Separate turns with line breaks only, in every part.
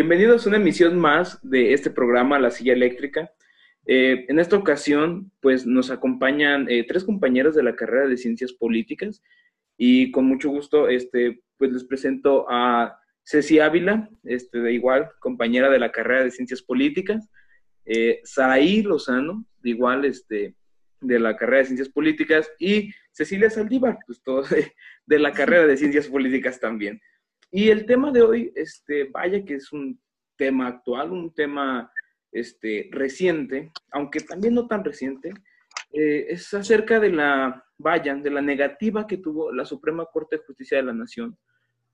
Bienvenidos a una emisión más de este programa, La Silla Eléctrica. Eh, en esta ocasión, pues nos acompañan eh, tres compañeros de la carrera de Ciencias Políticas y con mucho gusto, este, pues les presento a Ceci Ávila, este, de igual, compañera de la carrera de Ciencias Políticas, eh, Saraí Lozano, de igual, este, de la carrera de Ciencias Políticas, y Cecilia Saldívar, pues todo de la carrera de Ciencias Políticas también. Y el tema de hoy, este, vaya que es un tema actual, un tema este, reciente, aunque también no tan reciente, eh, es acerca de la, vaya, de la negativa que tuvo la Suprema Corte de Justicia de la Nación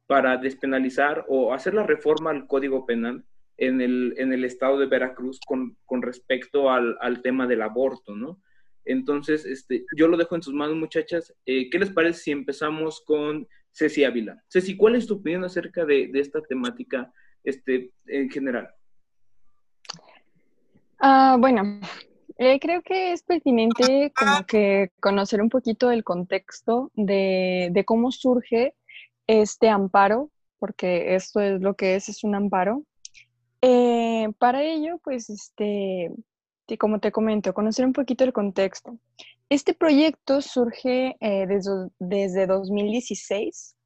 para despenalizar o hacer la reforma al Código Penal en el, en el estado de Veracruz con, con respecto al, al, tema del aborto, ¿no? Entonces, este, yo lo dejo en sus manos, muchachas. Eh, ¿Qué les parece si empezamos con Ceci Ávila. Ceci, ¿cuál es tu opinión acerca de, esta temática este, en general?
Ah, bueno, eh, creo que es pertinente que conocer un poquito el contexto de, cómo surge este amparo, porque esto es lo que es, es un amparo. Eh, para ello, pues, este, como te comento, conocer un poquito el contexto. Este proyecto surge eh, desde, desde, 2016.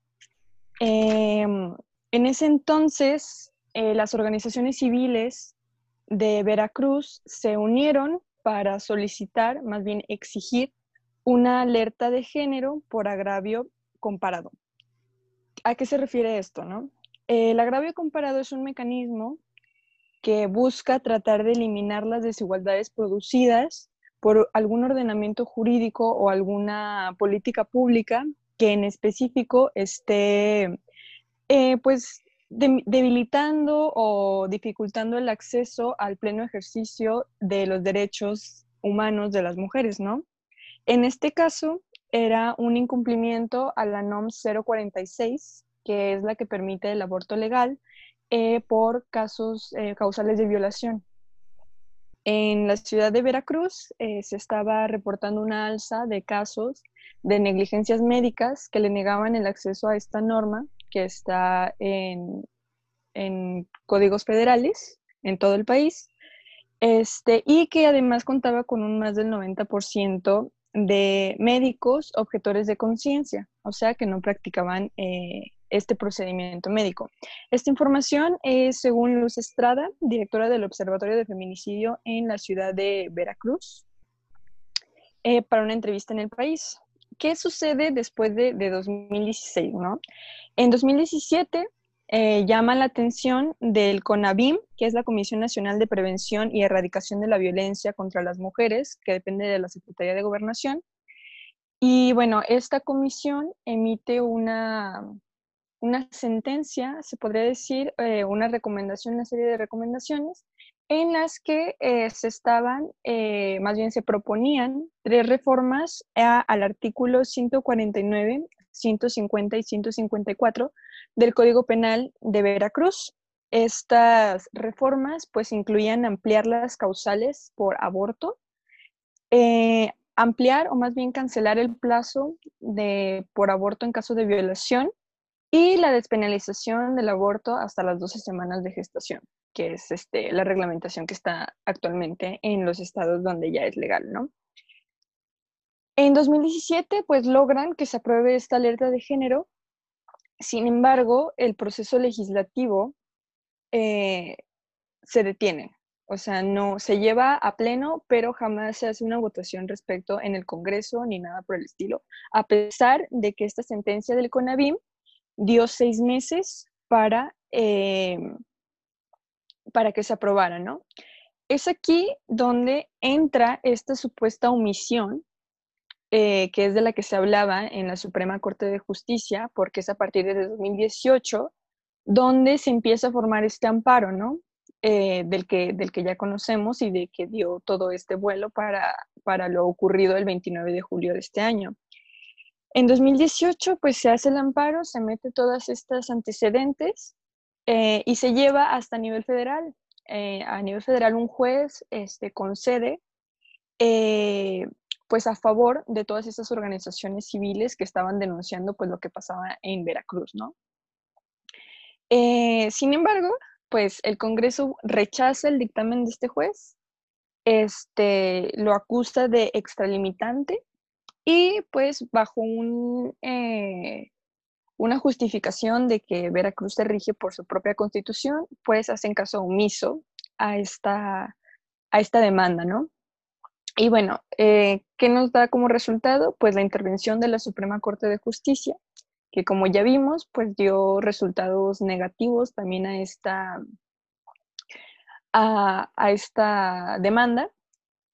Em, en ese entonces, eh, las organizaciones civiles de Veracruz se unieron para solicitar, más bien exigir, una alerta de género por agravio comparado. ¿A qué se refiere esto? No? El agravio comparado es un mecanismo que busca tratar de eliminar las desigualdades producidas por algún ordenamiento jurídico o alguna política pública que en específico esté eh, pues debilitando o dificultando el acceso al pleno ejercicio de los derechos humanos de las mujeres, ¿no? En este caso era un incumplimiento a la NOM 046, que es la que permite el aborto legal eh, por casos eh, causales de violación. En la ciudad de Veracruz eh, se estaba reportando una alza de casos de negligencias médicas que le negaban el acceso a esta norma que está en, códigos federales en todo el país este, y que además contaba con un más del 90% de médicos objetores de conciencia, o sea que no practicaban eh, este procedimiento médico. Esta información es según Luz Estrada, directora del Observatorio de Feminicidio en la ciudad de Veracruz, eh, para una entrevista en el país. ¿Qué sucede después de, 2016? ¿no? En 2017 eh, llama la atención del CONABIM, que es la Comisión Nacional de Prevención y Erradicación de la Violencia contra las Mujeres, que depende de la Secretaría de Gobernación. Y bueno, esta comisión emite una, una sentencia, se podría decir, eh, una recomendación, una serie de recomendaciones en las que eh, se estaban, eh, más bien se proponían tres reformas al artículo 149, 150 y 154 del Código Penal de Veracruz. Estas reformas pues incluían ampliar las causales por aborto, ampliar o más bien cancelar el plazo de, por aborto en caso de violación y la despenalización del aborto hasta las 12 semanas de gestación, que es este, la reglamentación que está actualmente en los estados donde ya es legal, ¿no? En 2017, pues logran que se apruebe esta alerta de género. Sin embargo, el proceso legislativo eh, se detiene. O sea, no se lleva a pleno, pero jamás se hace una votación respecto en el Congreso ni nada por el estilo, a pesar de que esta sentencia del CONABIM dio seis meses para, eh, para que se aprobara, ¿no? Es aquí donde entra esta supuesta omisión, eh, que es de la que se hablaba en la Suprema Corte de Justicia, porque es a partir de 2018 donde se empieza a formar este amparo, ¿no? Eh, del, que, del que ya conocemos y de que dio todo este vuelo para, para lo ocurrido el 29 de julio de este año. En 2018, pues se hace el amparo, se mete todas estas antecedentes eh, y se lleva hasta nivel federal. Eh, a nivel federal, un juez este, concede eh, pues a favor de todas estas organizaciones civiles que estaban denunciando pues lo que pasaba en Veracruz, ¿no? sin embargo, pues el Congreso rechaza el dictamen de este juez, este, lo acusa de extralimitante y pues bajo eh, una justificación de que Veracruz se rige por su propia constitución, pues hacen caso omiso a esta, a esta demanda, ¿no? Y bueno, eh, ¿qué nos da como resultado? Pues la intervención de la Suprema Corte de Justicia, que como ya vimos, pues dio resultados negativos también a esta, a, esta demanda.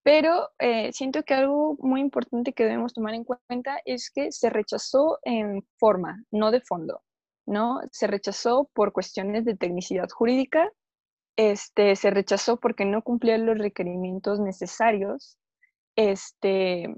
Pero eh, siento que algo muy importante que debemos tomar en cuenta es que se rechazó en forma, no de fondo, ¿no? Se rechazó por cuestiones de tecnicidad jurídica, este, se rechazó porque no cumplía los requerimientos necesarios este,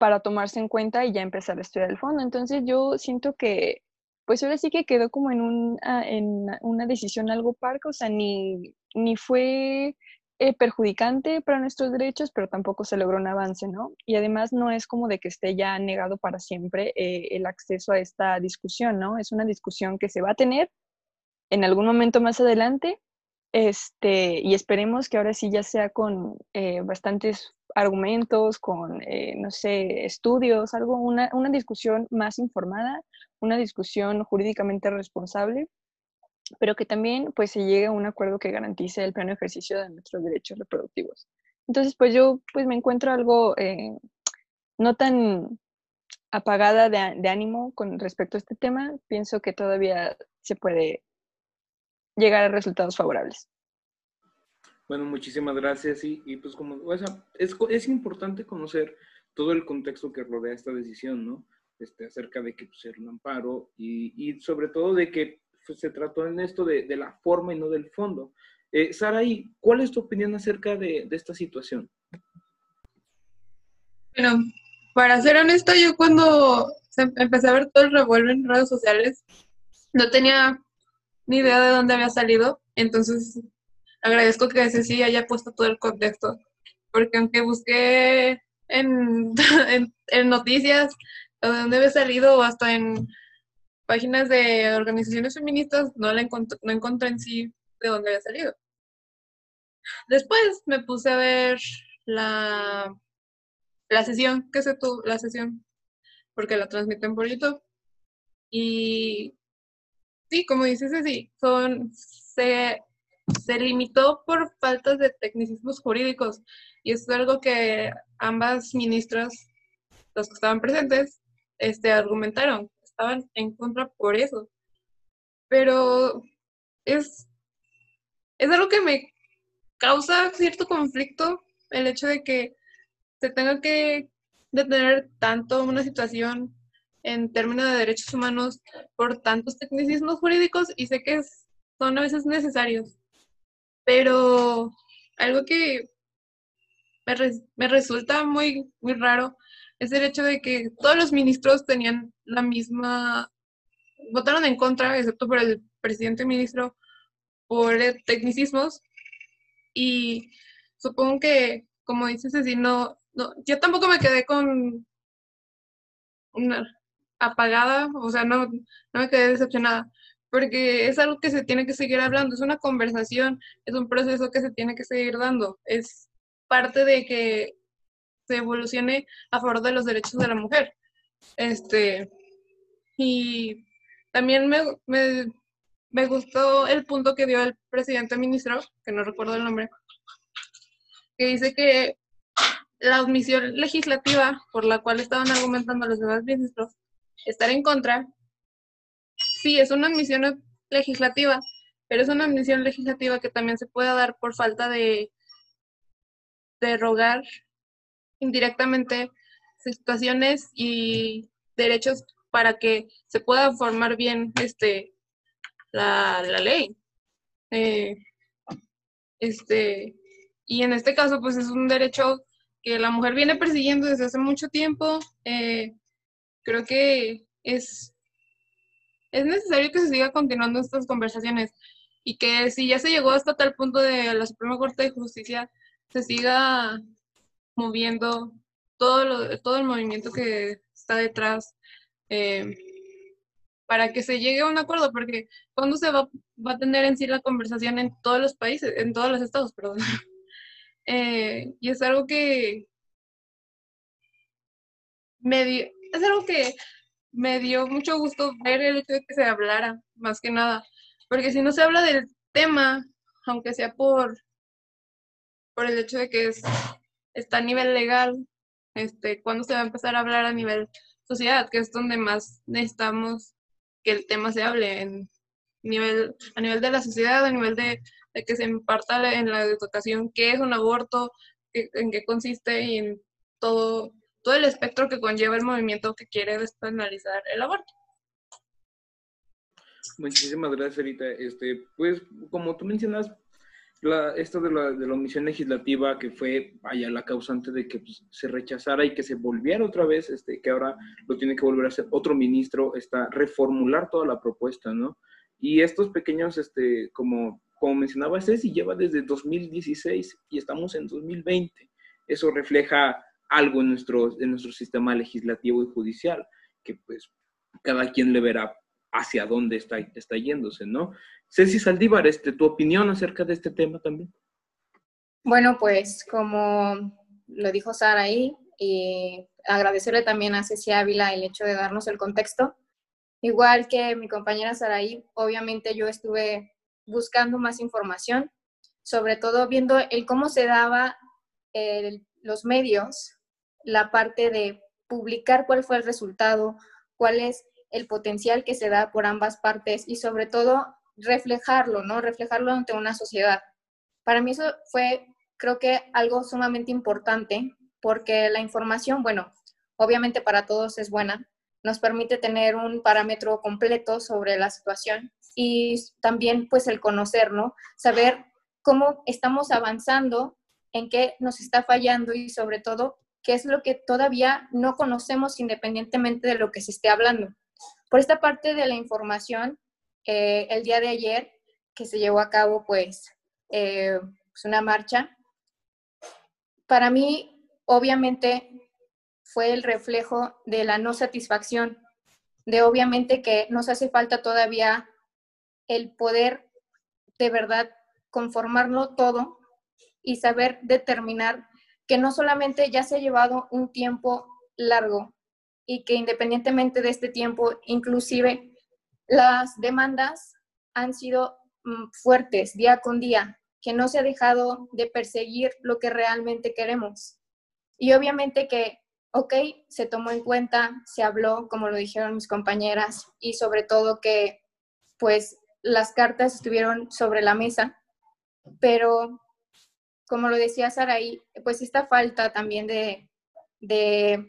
para tomarse en cuenta y ya empezar a estudiar el fondo. Entonces yo siento que, pues ahora sí que quedó como en, un, ah, en una decisión algo parca, o sea, ni, ni fue eh, perjudicante para nuestros derechos, pero tampoco se logró un avance, ¿no? Y además no es como de que esté ya negado para siempre eh, el acceso a esta discusión, ¿no? Es una discusión que se va a tener en algún momento más adelante, este, y esperemos que ahora sí ya sea con eh, bastantes argumentos, con, no sé, estudios, algo, una, una discusión más informada, una discusión jurídicamente responsable, pero que también pues se llegue a un acuerdo que garantice el pleno ejercicio de nuestros derechos reproductivos. Entonces, pues yo pues me encuentro algo eh, no tan apagada de, de, ánimo con respecto a este tema. Pienso que todavía se puede llegar a resultados favorables.
Bueno, muchísimas gracias. Y, y pues como, o sea, es, es, importante conocer todo el contexto que rodea esta decisión, ¿no? Este, acerca de que pues, era un amparo y, y, sobre todo de que pues, se trató en esto de, la forma y no del fondo. Eh, Saraí, ¿cuál es tu opinión acerca de, esta situación?
Bueno, para ser honesta, yo cuando empecé a ver todo el revuelo en redes sociales, no tenía ni idea de dónde había salido, entonces agradezco que sí haya puesto todo el contexto, porque aunque busqué en, en, noticias de dónde había salido o hasta en páginas de organizaciones feministas, no, la encontré, no encontré en sí de dónde había salido. Después me puse a ver la, la sesión que se tuvo, la sesión, porque la transmiten por YouTube. Y sí, como dices, sí, son, se se limitó por faltas de tecnicismos jurídicos y es algo que ambas ministras, los que estaban presentes, este, argumentaron, estaban en contra por eso. Pero es, es algo que me causa cierto conflicto el hecho de que se tenga que detener tanto una situación en términos de derechos humanos por tantos tecnicismos jurídicos y sé que son a veces necesarios. Pero algo que me, resulta muy, muy raro es el hecho de que todos los ministros tenían la misma, votaron en contra, excepto por el presidente ministro, por tecnicismos. Y supongo que, como dices así, no, no, yo tampoco me quedé con una apagada, o sea, no, no me quedé decepcionada, porque es algo que se tiene que seguir hablando, es una conversación, es un proceso que se tiene que seguir dando, es parte de que se evolucione a favor de los derechos de la mujer. Este, y también me, me, me gustó el punto que dio el presidente ministro, que no recuerdo el nombre, que dice que la omisión legislativa por la cual estaban argumentando los demás ministros, estar en contra, sí, es una admisión legislativa, pero es una admisión legislativa que también se puede dar por falta de derogar indirectamente situaciones y derechos para que se pueda formar bien este la, la ley. Eh, este, y en este caso, pues es un derecho que la mujer viene persiguiendo desde hace mucho tiempo. Eh, creo que es es necesario que se siga continuando estas conversaciones y que si ya se llegó hasta tal punto de la Suprema Corte de Justicia, se siga moviendo todo, lo, todo el movimiento que está detrás eh, para que se llegue a un acuerdo, porque cuando se va, va a tener en sí la conversación en todos los países, en todos los estados, perdón. Eh, y es algo que me dio, es algo que me dio mucho gusto ver el hecho de que se hablara, más que nada, porque si no se habla del tema, aunque sea por, por el hecho de que es, está a nivel legal, este, cuando se va a empezar a hablar a nivel sociedad, que es donde más necesitamos que el tema se hable en nivel, a nivel de la sociedad, a nivel de, que se imparta en la educación qué es un aborto, en qué consiste y en todo, todo el espectro que conlleva el movimiento que quiere despenalizar el aborto.
Muchísimas gracias, Erita. Este, pues, como tú mencionas, la, esto de la, de la omisión legislativa que fue, vaya, la causante de que pues, se rechazara y que se volviera otra vez, este, que ahora lo tiene que volver a hacer otro ministro, está reformular toda la propuesta, ¿no? Y estos pequeños, este, como, como mencionaba Ceci, lleva desde 2016 y estamos en 2020. Eso refleja algo nuestro, en nuestro sistema legislativo y judicial, que pues cada quien le verá hacia dónde está, está yéndose, ¿no? Ceci Saldívar, este, ¿tu opinión acerca de este tema también?
Bueno, pues como lo dijo Sara ahí, y agradecerle también a Ceci Ávila el hecho de darnos el contexto. Igual que mi compañera Saraí, obviamente yo estuve buscando más información, sobre todo viendo el cómo se daba los medios, la parte de publicar cuál fue el resultado, cuál es el potencial que se da por ambas partes y sobre todo reflejarlo, ¿no? Reflejarlo ante una sociedad. Para mí eso fue, creo que algo sumamente importante porque la información, bueno, obviamente para todos es buena, nos permite tener un parámetro completo sobre la situación y también pues el conocer, ¿no? Saber cómo estamos avanzando, en qué nos está fallando y sobre todo qué es lo que todavía no conocemos independientemente de lo que se esté hablando. Por esta parte de la información, eh, el día de ayer que se llevó a cabo pues, eh, pues, una marcha, para mí obviamente fue el reflejo de la no satisfacción, de obviamente que nos hace falta todavía el poder de verdad conformarlo todo y saber determinar que no solamente ya se ha llevado un tiempo largo y que independientemente de este tiempo, inclusive las demandas han sido mm, fuertes día con día, que no se ha dejado de perseguir lo que realmente queremos. Y obviamente que, ok, se tomó en cuenta, se habló, como lo dijeron mis compañeras, y sobre todo que, pues, las cartas estuvieron sobre la mesa, pero, como lo decía Saraí, pues esta falta también de, de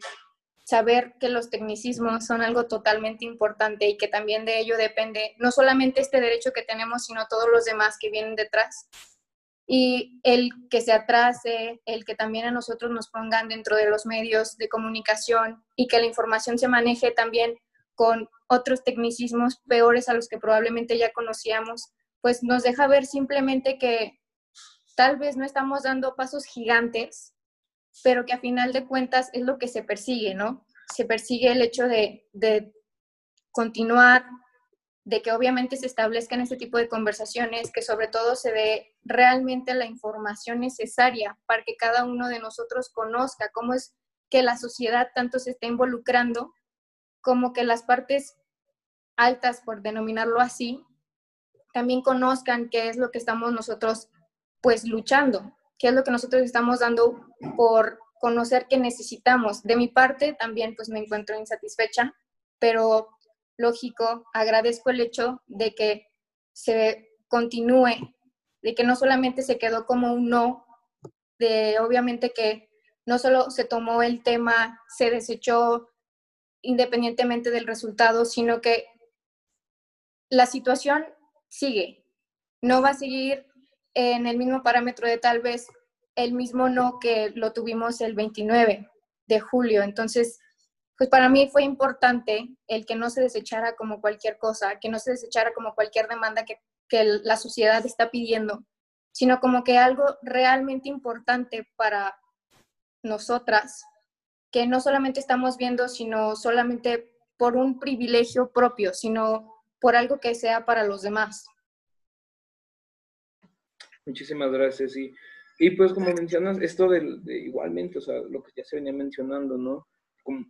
saber que los tecnicismos son algo totalmente importante y que también de ello depende no solamente este derecho que tenemos, sino todos los demás que vienen detrás. Y el que se atrase, el que también a nosotros nos pongan dentro de los medios de comunicación y que la información se maneje también con otros tecnicismos peores a los que probablemente ya conocíamos, pues nos deja ver simplemente que tal vez no estamos dando pasos gigantes, pero que a final de cuentas es lo que se persigue, ¿no? Se persigue el hecho de, continuar, de que obviamente se establezcan este tipo de conversaciones, que sobre todo se dé realmente la información necesaria para que cada uno de nosotros conozca cómo es que la sociedad tanto se está involucrando, como que las partes altas, por denominarlo así, también conozcan qué es lo que estamos nosotros pues luchando, qué es lo que nosotros estamos dando por conocer que necesitamos. De mi parte, también pues me encuentro insatisfecha, pero lógico, agradezco el hecho de que se continúe, de que no solamente se quedó como un no, de obviamente que no solo se tomó el tema, se desechó independientemente del resultado, sino que la situación sigue. No va a seguir en el mismo parámetro de tal vez el mismo no que lo tuvimos el 29 de julio. Entonces, pues para mí fue importante el que no se desechara como cualquier cosa, que no se desechara como cualquier demanda que, que la sociedad está pidiendo, sino como que algo realmente importante para nosotras, que no solamente estamos viendo, sino solamente por un privilegio propio, sino por algo que sea para los demás.
Muchísimas gracias, sí. Y pues como mencionas, esto de, igualmente, o sea, lo que ya se venía mencionando, ¿no?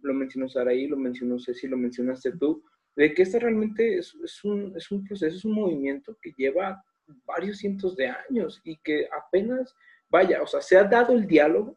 Lo mencionó Saraí, lo mencionó Ceci, lo mencionaste tú, de que esto realmente es, es, un, es un proceso, es un movimiento que lleva varios cientos de años y que apenas, vaya, o sea, se ha dado el diálogo,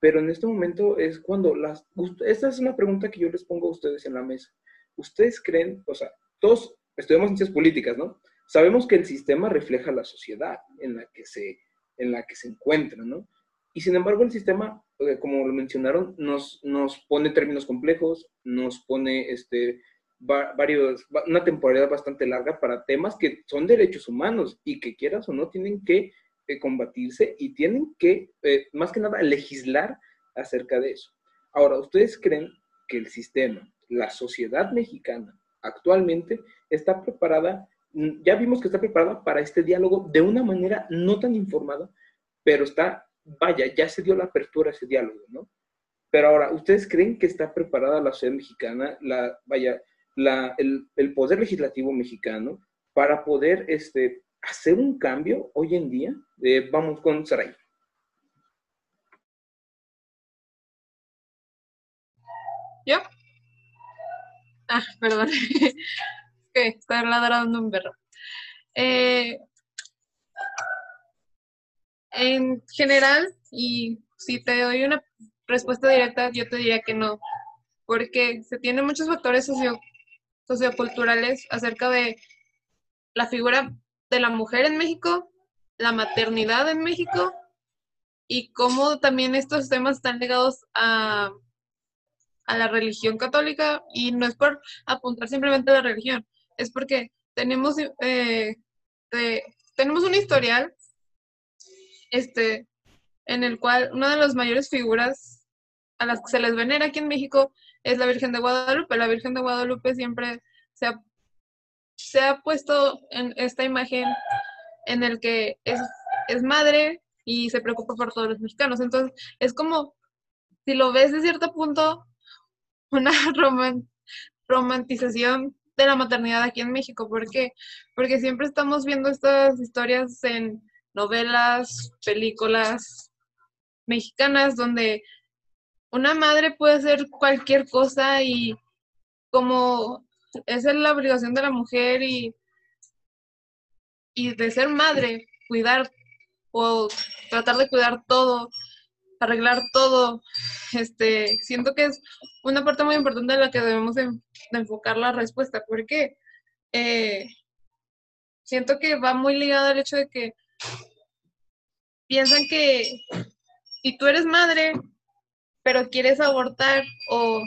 pero en este momento es cuando las... Esta es una pregunta que yo les pongo a ustedes en la mesa. ¿Ustedes creen, o sea, todos estudiamos ciencias políticas, ¿no? Sabemos que el sistema refleja la sociedad en la que se, en la que se encuentra, ¿no? Y sin embargo el sistema, como lo mencionaron, nos, nos pone términos complejos, nos pone este, varios, una temporalidad bastante larga para temas que son derechos humanos y que quieras o no tienen que eh, combatirse y tienen que, eh, más que nada, legislar acerca de eso. Ahora, ¿ustedes creen que el sistema, la sociedad mexicana actualmente está preparada, ya vimos que está preparada para este diálogo de una manera no tan informada, pero está, vaya, ya se dio la apertura a ese diálogo, ¿no? Pero ahora, ¿ustedes creen que está preparada la sociedad mexicana, la, vaya, la, el, el, poder legislativo mexicano para poder este, hacer un cambio hoy en día? Eh, vamos con Saray.
¿Yo? Ah, perdón. que está ladrando un perro. Eh, en general, y si te doy una respuesta directa, yo te diría que no, porque se tienen muchos factores socioculturales acerca de la figura de la mujer en México, la maternidad en México y cómo también estos temas están ligados a, a la religión católica y no es por apuntar simplemente a la religión, es porque tenemos, eh, tenemos un historial este, en el cual una de las mayores figuras a las que se les venera aquí en México es la Virgen de Guadalupe. La Virgen de Guadalupe siempre se ha, se ha puesto en esta imagen en el que es, es madre y se preocupa por todos los mexicanos. Entonces, es como, si lo ves de cierto punto, una romantización de la maternidad aquí en México. ¿Por qué? Porque siempre estamos viendo estas historias en novelas, películas mexicanas donde una madre puede hacer cualquier cosa y como esa es la obligación de la mujer y, y de ser madre, cuidar o tratar de cuidar todo, arreglar todo. Este, siento que es una parte muy importante de la que debemos de, enfocar la respuesta, porque eh, siento que va muy ligado al hecho de que piensan que si tú eres madre, pero quieres abortar o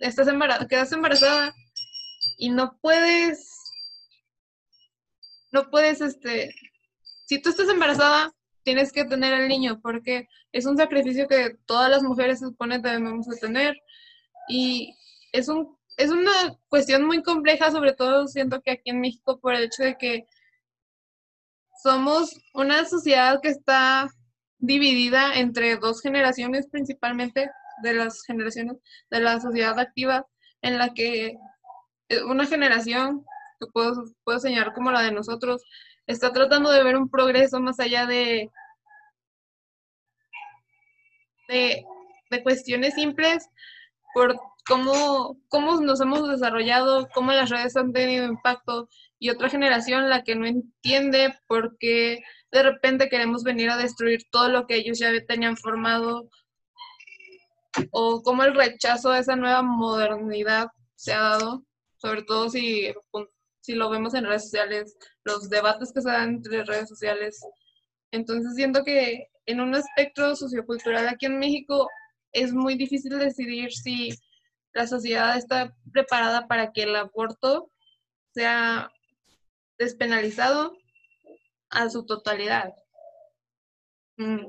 estás embarazada, quedas embarazada y no puedes, no puedes, este, si tú estás embarazada, tienes que tener al niño porque es un sacrificio que todas las mujeres se supone debemos de tener. Y es un es una cuestión muy compleja, sobre todo siento que aquí en México por el hecho de que somos una sociedad que está dividida entre dos generaciones principalmente de las generaciones de la sociedad activa en la que eh, una generación que puedo, puedo señalar como la de nosotros está tratando de ver un progreso más allá de, de, cuestiones simples por cómo, cómo nos hemos desarrollado, cómo las redes han tenido impacto y otra generación la que no entiende por qué de repente queremos venir a destruir todo lo que ellos ya tenían formado o cómo el rechazo a esa nueva modernidad se ha dado, sobre todo si, si lo vemos en redes sociales, los debates que se dan entre redes sociales. Entonces siento que en un aspecto sociocultural aquí en México es muy difícil decidir si la sociedad está preparada para que el aborto sea despenalizado a su totalidad. Mm.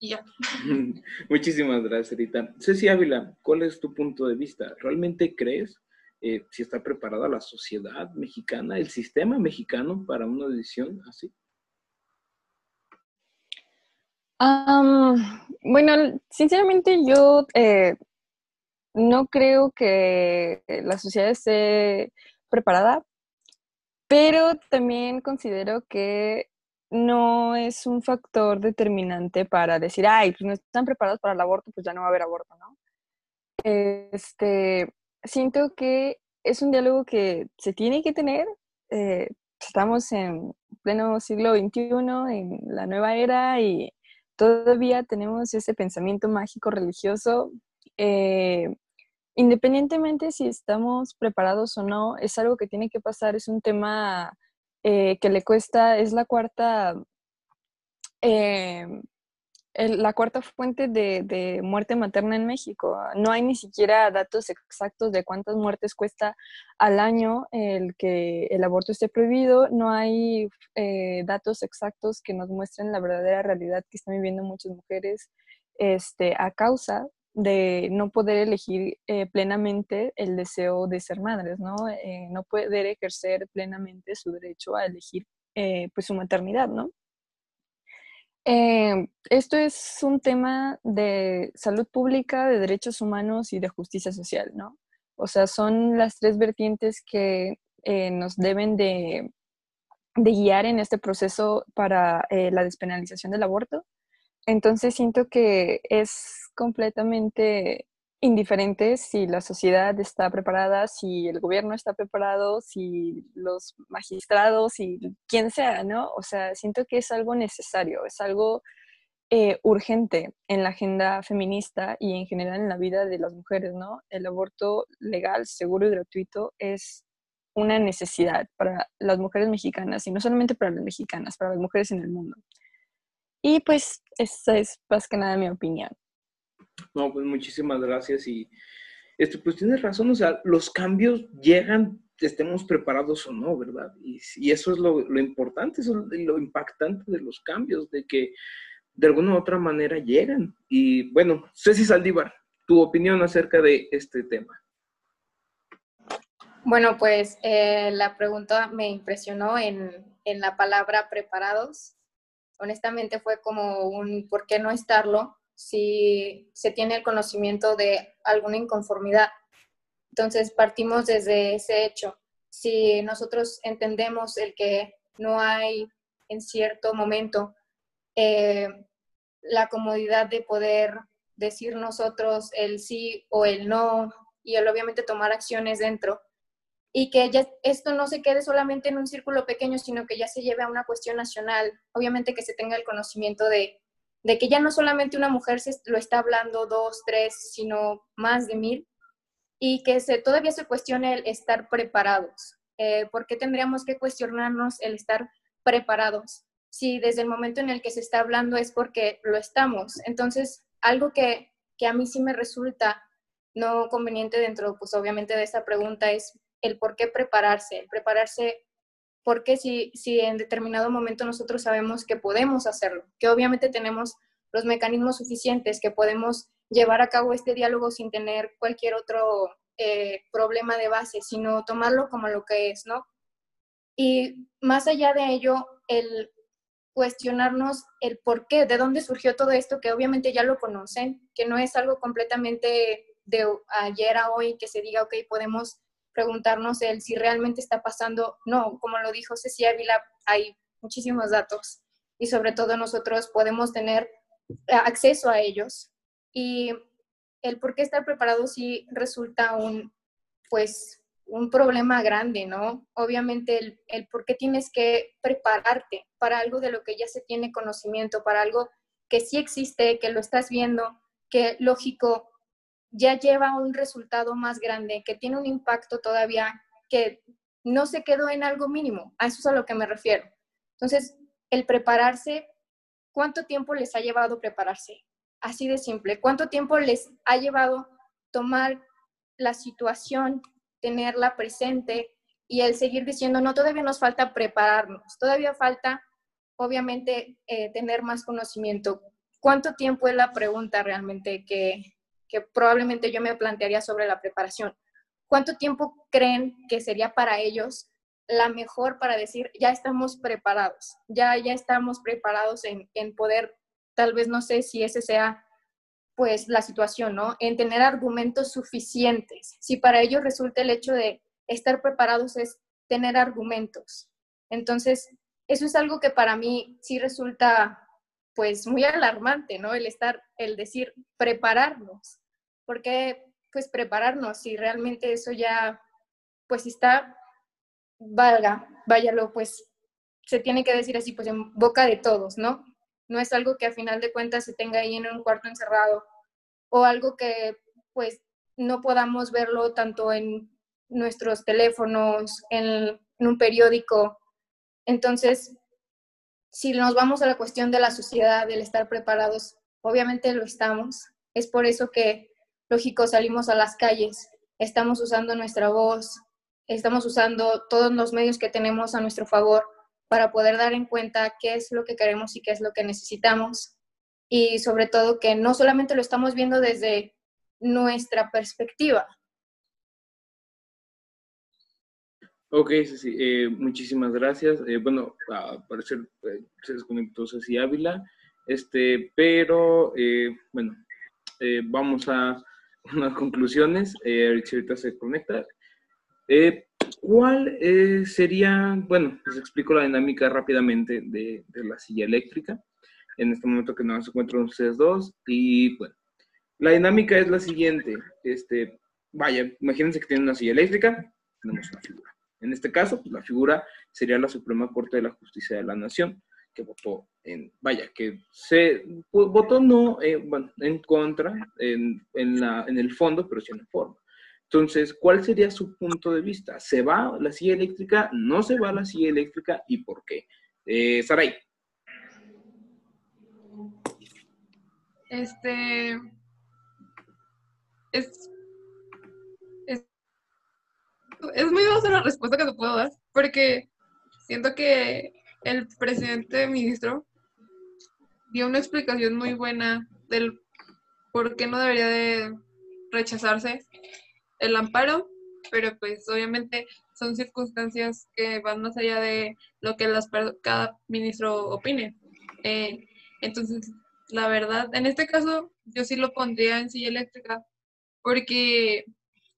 Y ya.
Muchísimas gracias, Rita. Ceci Ávila, ¿cuál es tu punto de vista? ¿Realmente crees eh, si está preparada la sociedad mexicana, el sistema mexicano para una decisión así?
bueno, sinceramente yo eh, no creo que la sociedad esté preparada, pero también considero que no es un factor determinante para decir, ay, pues no están preparados para el aborto, pues ya no va a haber aborto, ¿no? Este, siento que es un diálogo que se tiene que tener. Eh, estamos en pleno siglo XXI, en la nueva era, y todavía tenemos ese pensamiento mágico religioso. Eh, independientemente si estamos preparados o no, es algo que tiene que pasar, es un tema eh, que le cuesta, es la cuarta la cuarta fuente de, muerte materna en México. No hay ni siquiera datos exactos de cuántas muertes cuesta al año el que el aborto esté prohibido. No hay eh, datos exactos que nos muestren la verdadera realidad que están viviendo muchas mujeres este, a causa de no poder elegir eh, plenamente el deseo de ser madres, ¿no? Eh, no poder ejercer plenamente su derecho a elegir pues su maternidad, ¿no? Eh, esto es un tema de salud pública, de derechos humanos y de justicia social, ¿no? O sea, son las tres vertientes que eh, nos deben de, guiar en este proceso para eh, la despenalización del aborto. Entonces siento que es completamente indiferente si la sociedad está preparada, si el gobierno está preparado, si los magistrados y quien sea, ¿no? O sea, siento que es algo necesario, es algo eh, urgente en la agenda feminista y en general en la vida de las mujeres, ¿no? El aborto legal, seguro y gratuito es una necesidad para las mujeres mexicanas y no solamente para las mexicanas, para las mujeres en el mundo. Y pues esa es más que nada mi opinión.
No, pues muchísimas gracias y este, pues tienes razón, o sea, los cambios llegan, estemos preparados o no, ¿verdad? Y, y eso es lo, importante, eso es lo impactante de los cambios, de que de alguna u otra manera llegan. Y bueno, Ceci Saldívar, tu opinión acerca de este tema.
Bueno, pues eh, la pregunta me impresionó en, en la palabra preparados. Honestamente fue como un ¿por qué no estarlo? Si se tiene el conocimiento de alguna inconformidad. Entonces, partimos desde ese hecho. Si nosotros entendemos el que no hay en cierto momento eh, la comodidad de poder decir nosotros el sí o el no y el obviamente tomar acciones dentro y que esto no se quede solamente en un círculo pequeño, sino que ya se lleve a una cuestión nacional, obviamente que se tenga el conocimiento de de que ya no solamente una mujer se lo está hablando dos, tres, sino más de mil, y que se, todavía se cuestione el estar preparados. Eh, ¿Por qué tendríamos que cuestionarnos el estar preparados? Si desde el momento en el que se está hablando es porque lo estamos. Entonces, algo que, que a mí sí me resulta no conveniente dentro, pues obviamente de esa pregunta es el por qué prepararse, el prepararse porque si, si en determinado momento nosotros sabemos que podemos hacerlo, que obviamente tenemos los mecanismos suficientes, que podemos llevar a cabo este diálogo sin tener cualquier otro eh, problema de base, sino tomarlo como lo que es, ¿no? Y más allá de ello, el cuestionarnos el por qué, de dónde surgió todo esto, que obviamente ya lo conocen, que no es algo completamente de ayer a hoy que se diga, ok, podemos preguntarnos el si realmente está pasando. No, como lo dijo Cecilia Ávila, hay muchísimos datos y sobre todo nosotros podemos tener eh, acceso a ellos. Y el por qué estar preparado sí resulta un, pues, un problema grande, ¿no? Obviamente el, el por qué tienes que prepararte para algo de lo que ya se tiene conocimiento, para algo que sí existe, que lo estás viendo, que lógico ya lleva un resultado más grande, que tiene un impacto todavía que no se quedó en algo mínimo. A eso es a lo que me refiero. Entonces, el prepararse, ¿cuánto tiempo les ha llevado prepararse? Así de simple. ¿Cuánto tiempo les ha llevado tomar la situación, tenerla presente y el seguir diciendo, no, todavía nos falta prepararnos, todavía falta, obviamente, eh, tener más conocimiento. ¿Cuánto tiempo es la pregunta realmente que, que probablemente yo me plantearía sobre la preparación. ¿Cuánto tiempo creen que sería para ellos la mejor para decir, ya estamos preparados, ya, ya estamos preparados en, en poder, tal vez no sé si ese sea pues la situación, ¿no? En tener argumentos suficientes. Si para ellos resulta el hecho de estar preparados es tener argumentos. Entonces, eso es algo que para mí sí resulta pues muy alarmante, ¿no? El estar, el decir prepararnos, porque pues prepararnos si realmente eso ya pues está, valga, váyalo, pues se tiene que decir así, pues en boca de todos, ¿no? No es algo que a final de cuentas se tenga ahí en un cuarto encerrado o algo que pues no podamos verlo tanto en nuestros teléfonos, en, en un periódico. Entonces, si nos vamos a la cuestión de la sociedad, del estar preparados, obviamente lo estamos. Es por eso que, lógico, salimos a las calles, estamos usando nuestra voz, estamos usando todos los medios que tenemos a nuestro favor para poder dar en cuenta qué es lo que queremos y qué es lo que necesitamos. Y sobre todo que no solamente lo estamos viendo desde nuestra perspectiva,
Ok, sí, eh, muchísimas gracias. Eh, bueno, al parecer eh, se desconectó Ceci Ávila, este, pero bueno, vamos a unas conclusiones. ahorita se conecta. ¿Cuál sería, bueno, les explico la dinámica rápidamente de, la silla eléctrica. En este momento que no se encuentran ustedes dos. Y bueno, la dinámica es la siguiente. Este, vaya, imagínense que tienen una silla eléctrica, tenemos una figura en este caso, pues, la figura sería la Suprema Corte de la Justicia de la Nación, que votó en, vaya, que se votó no, eh, en contra en, en, la, en el fondo, pero sí en la forma. Entonces, ¿cuál sería su punto de vista? ¿Se va la silla eléctrica? ¿No se va la silla eléctrica? ¿Y por qué? Eh, Saray.
Este. Es es muy baja la respuesta que te puedo dar, porque siento que el presidente ministro dio una explicación muy buena del por qué no debería de rechazarse el amparo, pero pues obviamente son circunstancias que van más allá de lo que las, cada ministro opine. Eh, entonces, la verdad, en este caso, yo sí lo pondría en silla eléctrica, porque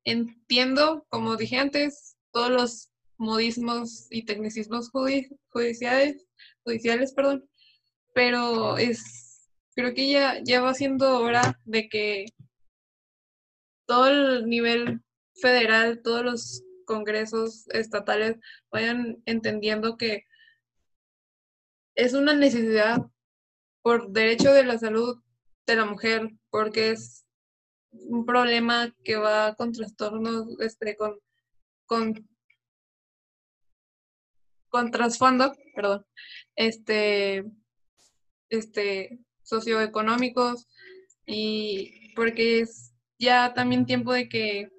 Entiendo, como dije antes, todos los modismos y tecnicismos judiciales, judiciales, perdón, pero es creo que ya, ya va siendo hora de que todo el nivel federal, todos los congresos estatales vayan entendiendo que es una necesidad por derecho de la salud de la mujer, porque es un problema que va con trastornos, este, con, con, con trasfondo, perdón, este, este, socioeconómicos y porque es ya también tiempo de que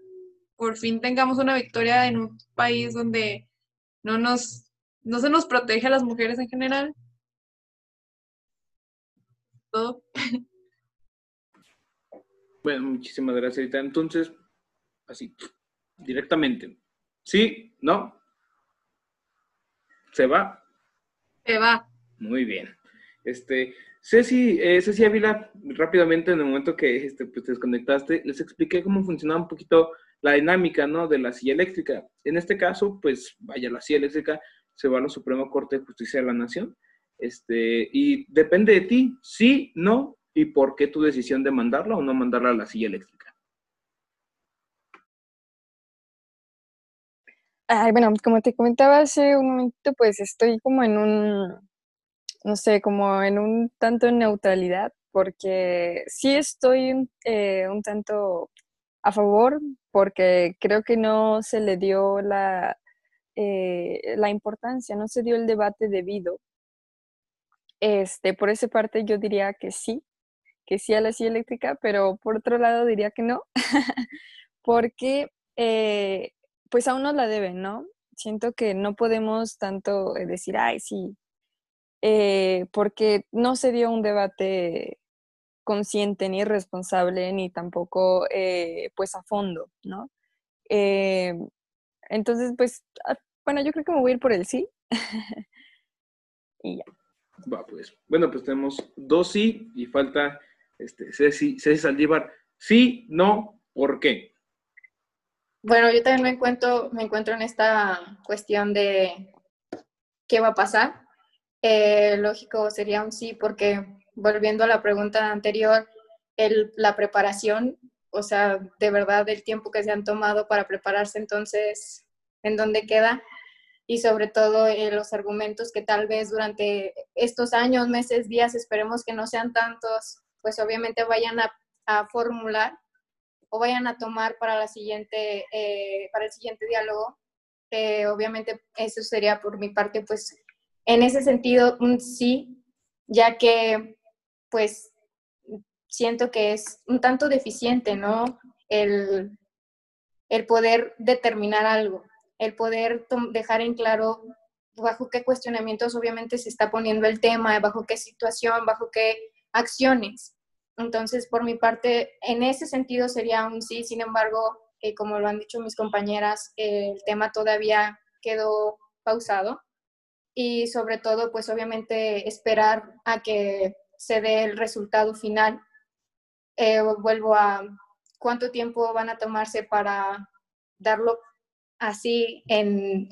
por fin tengamos una victoria en un país donde no nos no se nos protege a las mujeres en general. Todo.
Bueno, muchísimas gracias, Entonces, así, directamente. ¿Sí? ¿No? ¿Se va?
Se va.
Muy bien. Este, Ceci, eh, Ceci Ávila, rápidamente en el momento que este, pues, te desconectaste, les expliqué cómo funcionaba un poquito la dinámica, ¿no? De la silla eléctrica. En este caso, pues, vaya, la silla eléctrica se va a la Suprema Corte de Justicia de la Nación. Este, y depende de ti, sí, no, y por qué tu decisión de mandarla o no mandarla a la silla eléctrica.
Ay, bueno, como te comentaba hace un momento, pues estoy como en un, no sé, como en un tanto en neutralidad, porque sí estoy eh, un tanto a favor, porque creo que no se le dio la, eh, la importancia, no se dio el debate debido. Este, por esa parte yo diría que sí, que sí a la silla eléctrica, pero por otro lado diría que no, porque eh, pues aún nos la deben, ¿no? Siento que no podemos tanto eh, decir, ay, sí, eh, porque no se dio un debate consciente ni responsable ni tampoco pues a fondo, ¿no? entonces, pues, ah, bueno, yo creo que me voy a ir por el sí. y ya.
Va, pues. Bueno, pues tenemos dos sí y falta Este, Ceci, Ceci Saldívar, sí, no, ¿por qué?
Bueno, yo también me encuentro, me encuentro en esta cuestión de qué va a pasar. Eh, lógico sería un sí, porque volviendo a la pregunta anterior, el, la preparación, o sea, de verdad el tiempo que se han tomado para prepararse, entonces, ¿en dónde queda? Y sobre todo eh, los argumentos que tal vez durante estos años, meses, días, esperemos que no sean tantos, pues obviamente vayan a, formular o vayan a tomar para, la siguiente, eh, para el siguiente diálogo. Obviamente eso sería por mi parte, pues en ese sentido un sí, ya que pues siento que es un tanto deficiente, ¿no? El, el poder determinar algo, el poder dejar en claro bajo qué cuestionamientos obviamente se está poniendo el tema, bajo qué situación, bajo qué acciones. Entonces, por mi parte, en ese sentido sería un sí, sin embargo, eh, como lo han dicho mis compañeras, el tema todavía quedó pausado y sobre todo, pues obviamente esperar a que se dé el resultado final. Eh, vuelvo a cuánto tiempo van a tomarse para darlo así en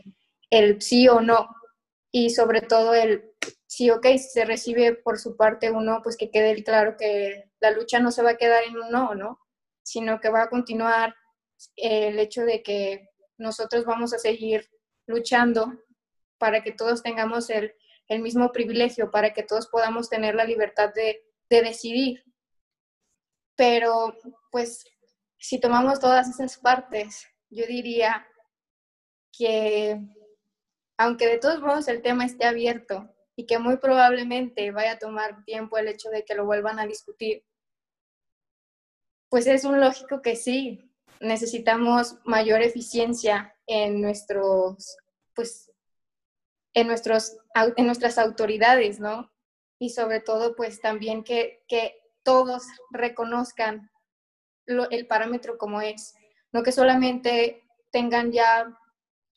el sí o no y sobre todo el sí, ok, si se recibe por su parte uno, pues que quede claro que la lucha no se va a quedar en un no, ¿no? Sino que va a continuar el hecho de que nosotros vamos a seguir luchando para que todos tengamos el, el mismo privilegio, para que todos podamos tener la libertad de, de decidir. Pero, pues, si tomamos todas esas partes, yo diría que, aunque de todos modos el tema esté abierto y que muy probablemente vaya a tomar tiempo el hecho de que lo vuelvan a discutir, pues es un lógico que sí, necesitamos mayor eficiencia en nuestros, pues, en, nuestros, en nuestras autoridades, ¿no? Y sobre todo, pues también que, que todos reconozcan el parámetro como es, no que solamente tengan ya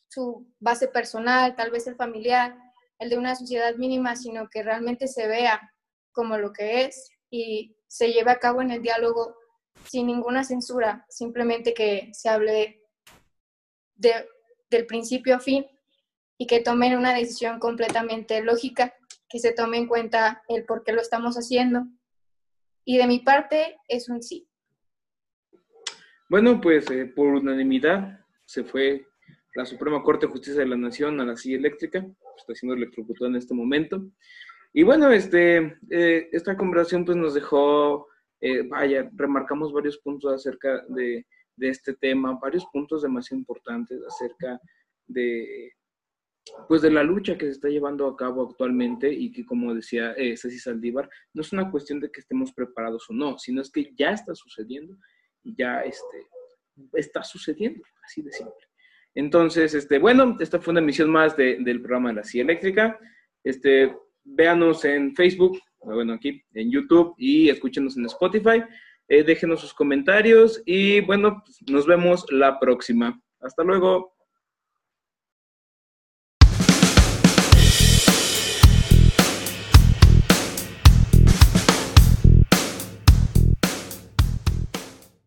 su base personal, tal vez el familiar, el de una sociedad mínima, sino que realmente se vea como lo que es y se lleve a cabo en el diálogo sin ninguna censura, simplemente que se hable de, del principio a fin y que tomen una decisión completamente lógica, que se tome en cuenta el por qué lo estamos haciendo. Y de mi parte es un sí.
Bueno, pues eh, por unanimidad se fue la Suprema Corte de Justicia de la Nación a la silla eléctrica, está siendo electrocutada en este momento. Y bueno, este, eh, esta conversación pues nos dejó, eh, vaya, remarcamos varios puntos acerca de, de, este tema, varios puntos demasiado importantes acerca de, pues de la lucha que se está llevando a cabo actualmente y que como decía eh, Ceci Saldívar, no es una cuestión de que estemos preparados o no, sino es que ya está sucediendo ya este, está sucediendo, así de simple. Entonces, este, bueno, esta fue una emisión más del programa de la silla eléctrica. Este, véanos en Facebook, bueno, aquí en YouTube y escúchenos en Spotify. Eh, déjenos sus comentarios y bueno, pues, nos vemos la próxima. Hasta luego.